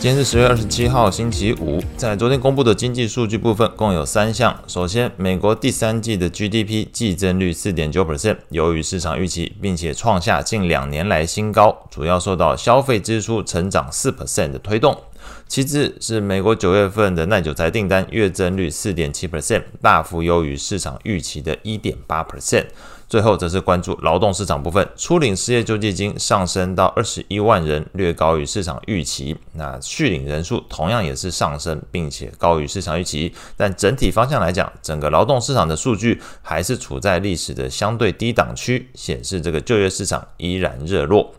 今天是十月二十七号，星期五。在昨天公布的经济数据部分，共有三项。首先，美国第三季的 GDP 季增率四点九 percent，优于市场预期，并且创下近两年来新高，主要受到消费支出成长四 percent 的推动。其次是美国九月份的耐久财订单月增率四点七 percent，大幅优于市场预期的一点八 percent。最后则是关注劳动市场部分，初领失业救济金上升到二十一万人，略高于市场预期。那续领人数同样也是上升，并且高于市场预期。但整体方向来讲，整个劳动市场的数据还是处在历史的相对低档区，显示这个就业市场依然热络。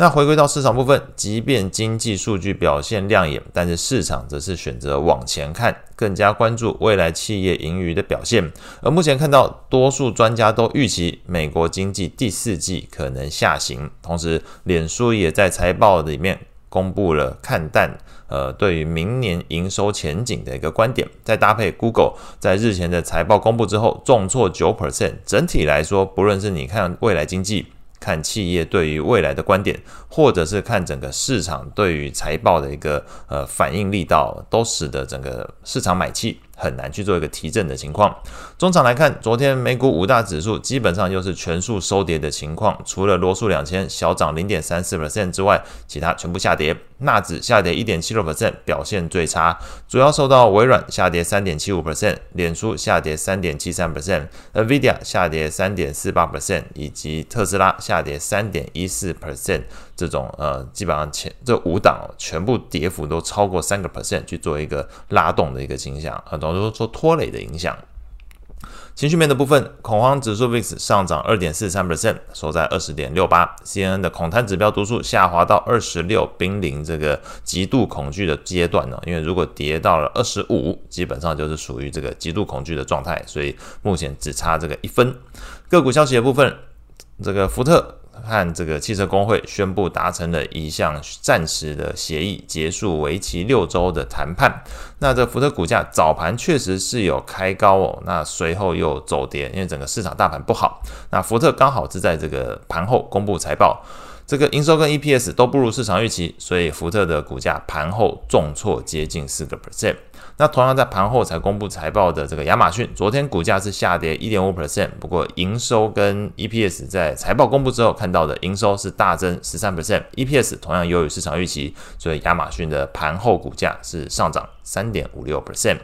那回归到市场部分，即便经济数据表现亮眼，但是市场则是选择往前看，更加关注未来企业盈余的表现。而目前看到，多数专家都预期美国经济第四季可能下行。同时，脸书也在财报里面公布了看淡，呃，对于明年营收前景的一个观点。再搭配 Google 在日前的财报公布之后，重挫九 percent。整体来说，不论是你看未来经济。看企业对于未来的观点，或者是看整个市场对于财报的一个呃反应力道，都使得整个市场买气。很难去做一个提振的情况。中场来看，昨天美股五大指数基本上又是全数收跌的情况，除了罗素两千小涨零点三四 percent 之外，其他全部下跌。纳指下跌一点七六 percent，表现最差，主要受到微软下跌三点七五 percent，脸书下跌三点七三 percent，NVIDIA 下跌三点四八 percent，以及特斯拉下跌三点一四 percent。这种呃，基本上前这五档全部跌幅都超过三个 percent，去做一个拉动的一个倾向，很多都说拖累的影响。情绪面的部分，恐慌指数 VIX 上涨二点四三 percent，收在二十点六八。CNN 的恐贪指标读数下滑到二十六，濒临这个极度恐惧的阶段呢。因为如果跌到了二十五，基本上就是属于这个极度恐惧的状态，所以目前只差这个一分。个股消息的部分，这个福特。和这个汽车工会宣布达成了一项暂时的协议，结束为期六周的谈判。那这福特股价早盘确实是有开高哦，那随后又走跌，因为整个市场大盘不好。那福特刚好是在这个盘后公布财报。这个营收跟 EPS 都不如市场预期，所以福特的股价盘后重挫接近四个 percent。那同样在盘后才公布财报的这个亚马逊，昨天股价是下跌一点五 percent，不过营收跟 EPS 在财报公布之后看到的营收是大增十三 percent，EPS 同样优于市场预期，所以亚马逊的盘后股价是上涨三点五六 percent。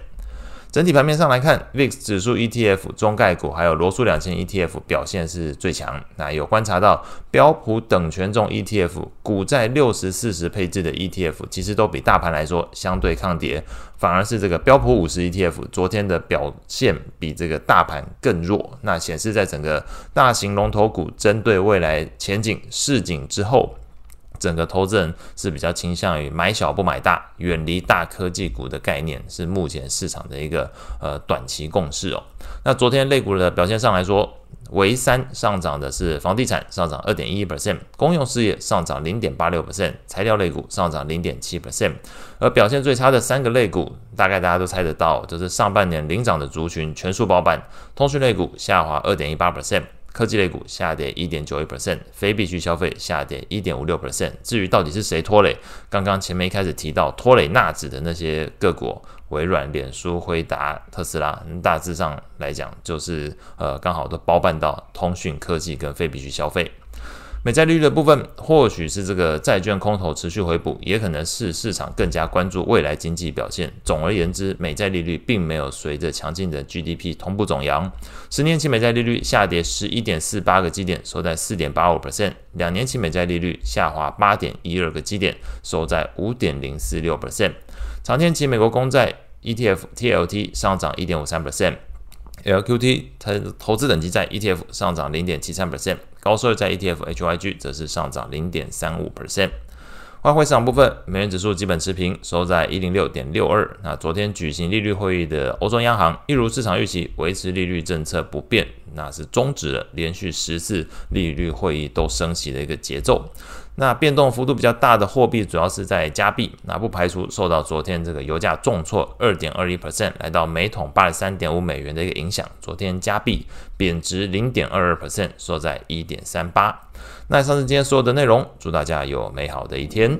整体盘面上来看，VIX 指数 ETF、中概股还有罗素两千 ETF 表现是最强。那有观察到标普等权重 ETF、股债六十四十配置的 ETF，其实都比大盘来说相对抗跌，反而是这个标普五十 ETF 昨天的表现比这个大盘更弱。那显示在整个大型龙头股针对未来前景市景之后。整个投资人是比较倾向于买小不买大，远离大科技股的概念，是目前市场的一个呃短期共识哦。那昨天类股的表现上来说，唯三上涨的是房地产上涨二点一一 percent，公用事业上涨零点八六 percent，材料类股上涨零点七 percent，而表现最差的三个类股，大概大家都猜得到，就是上半年领涨的族群全数包办，通讯类股下滑二点一八 percent。科技类股下跌一点九一 percent，非必需消费下跌一点五六 percent。至于到底是谁拖累？刚刚前面一开始提到拖累纳指的那些个股，微软、脸书、辉达、特斯拉，大致上来讲就是呃刚好都包办到通讯、科技跟非必需消费。美债利率的部分，或许是这个债券空头持续回补，也可能是市场更加关注未来经济表现。总而言之，美债利率并没有随着强劲的 GDP 同步走扬。十年期美债利率下跌十一点四八个基点，收在四点八五 percent；两年期美债利率下滑八点一二个基点，收在五点零四六 percent。长天期美国公债 ETF TLT 上涨一点五三 percent。LQT 它投资等级在 ETF 上涨零点七三 percent，高收益债 ETF HYG 则是上涨零点三五 percent。外汇市场部分，美元指数基本持平，收在一零六点六二。那昨天举行利率会议的欧洲央行，一如市场预期，维持利率政策不变，那是终止了连续十次利率会议都升息的一个节奏。那变动幅度比较大的货币主要是在加币，那不排除受到昨天这个油价重挫二点二一 percent，来到每桶八十三点五美元的一个影响。昨天加币贬值零点二二 percent，收在一点三八。那以上是今天所有的内容，祝大家有美好的一天。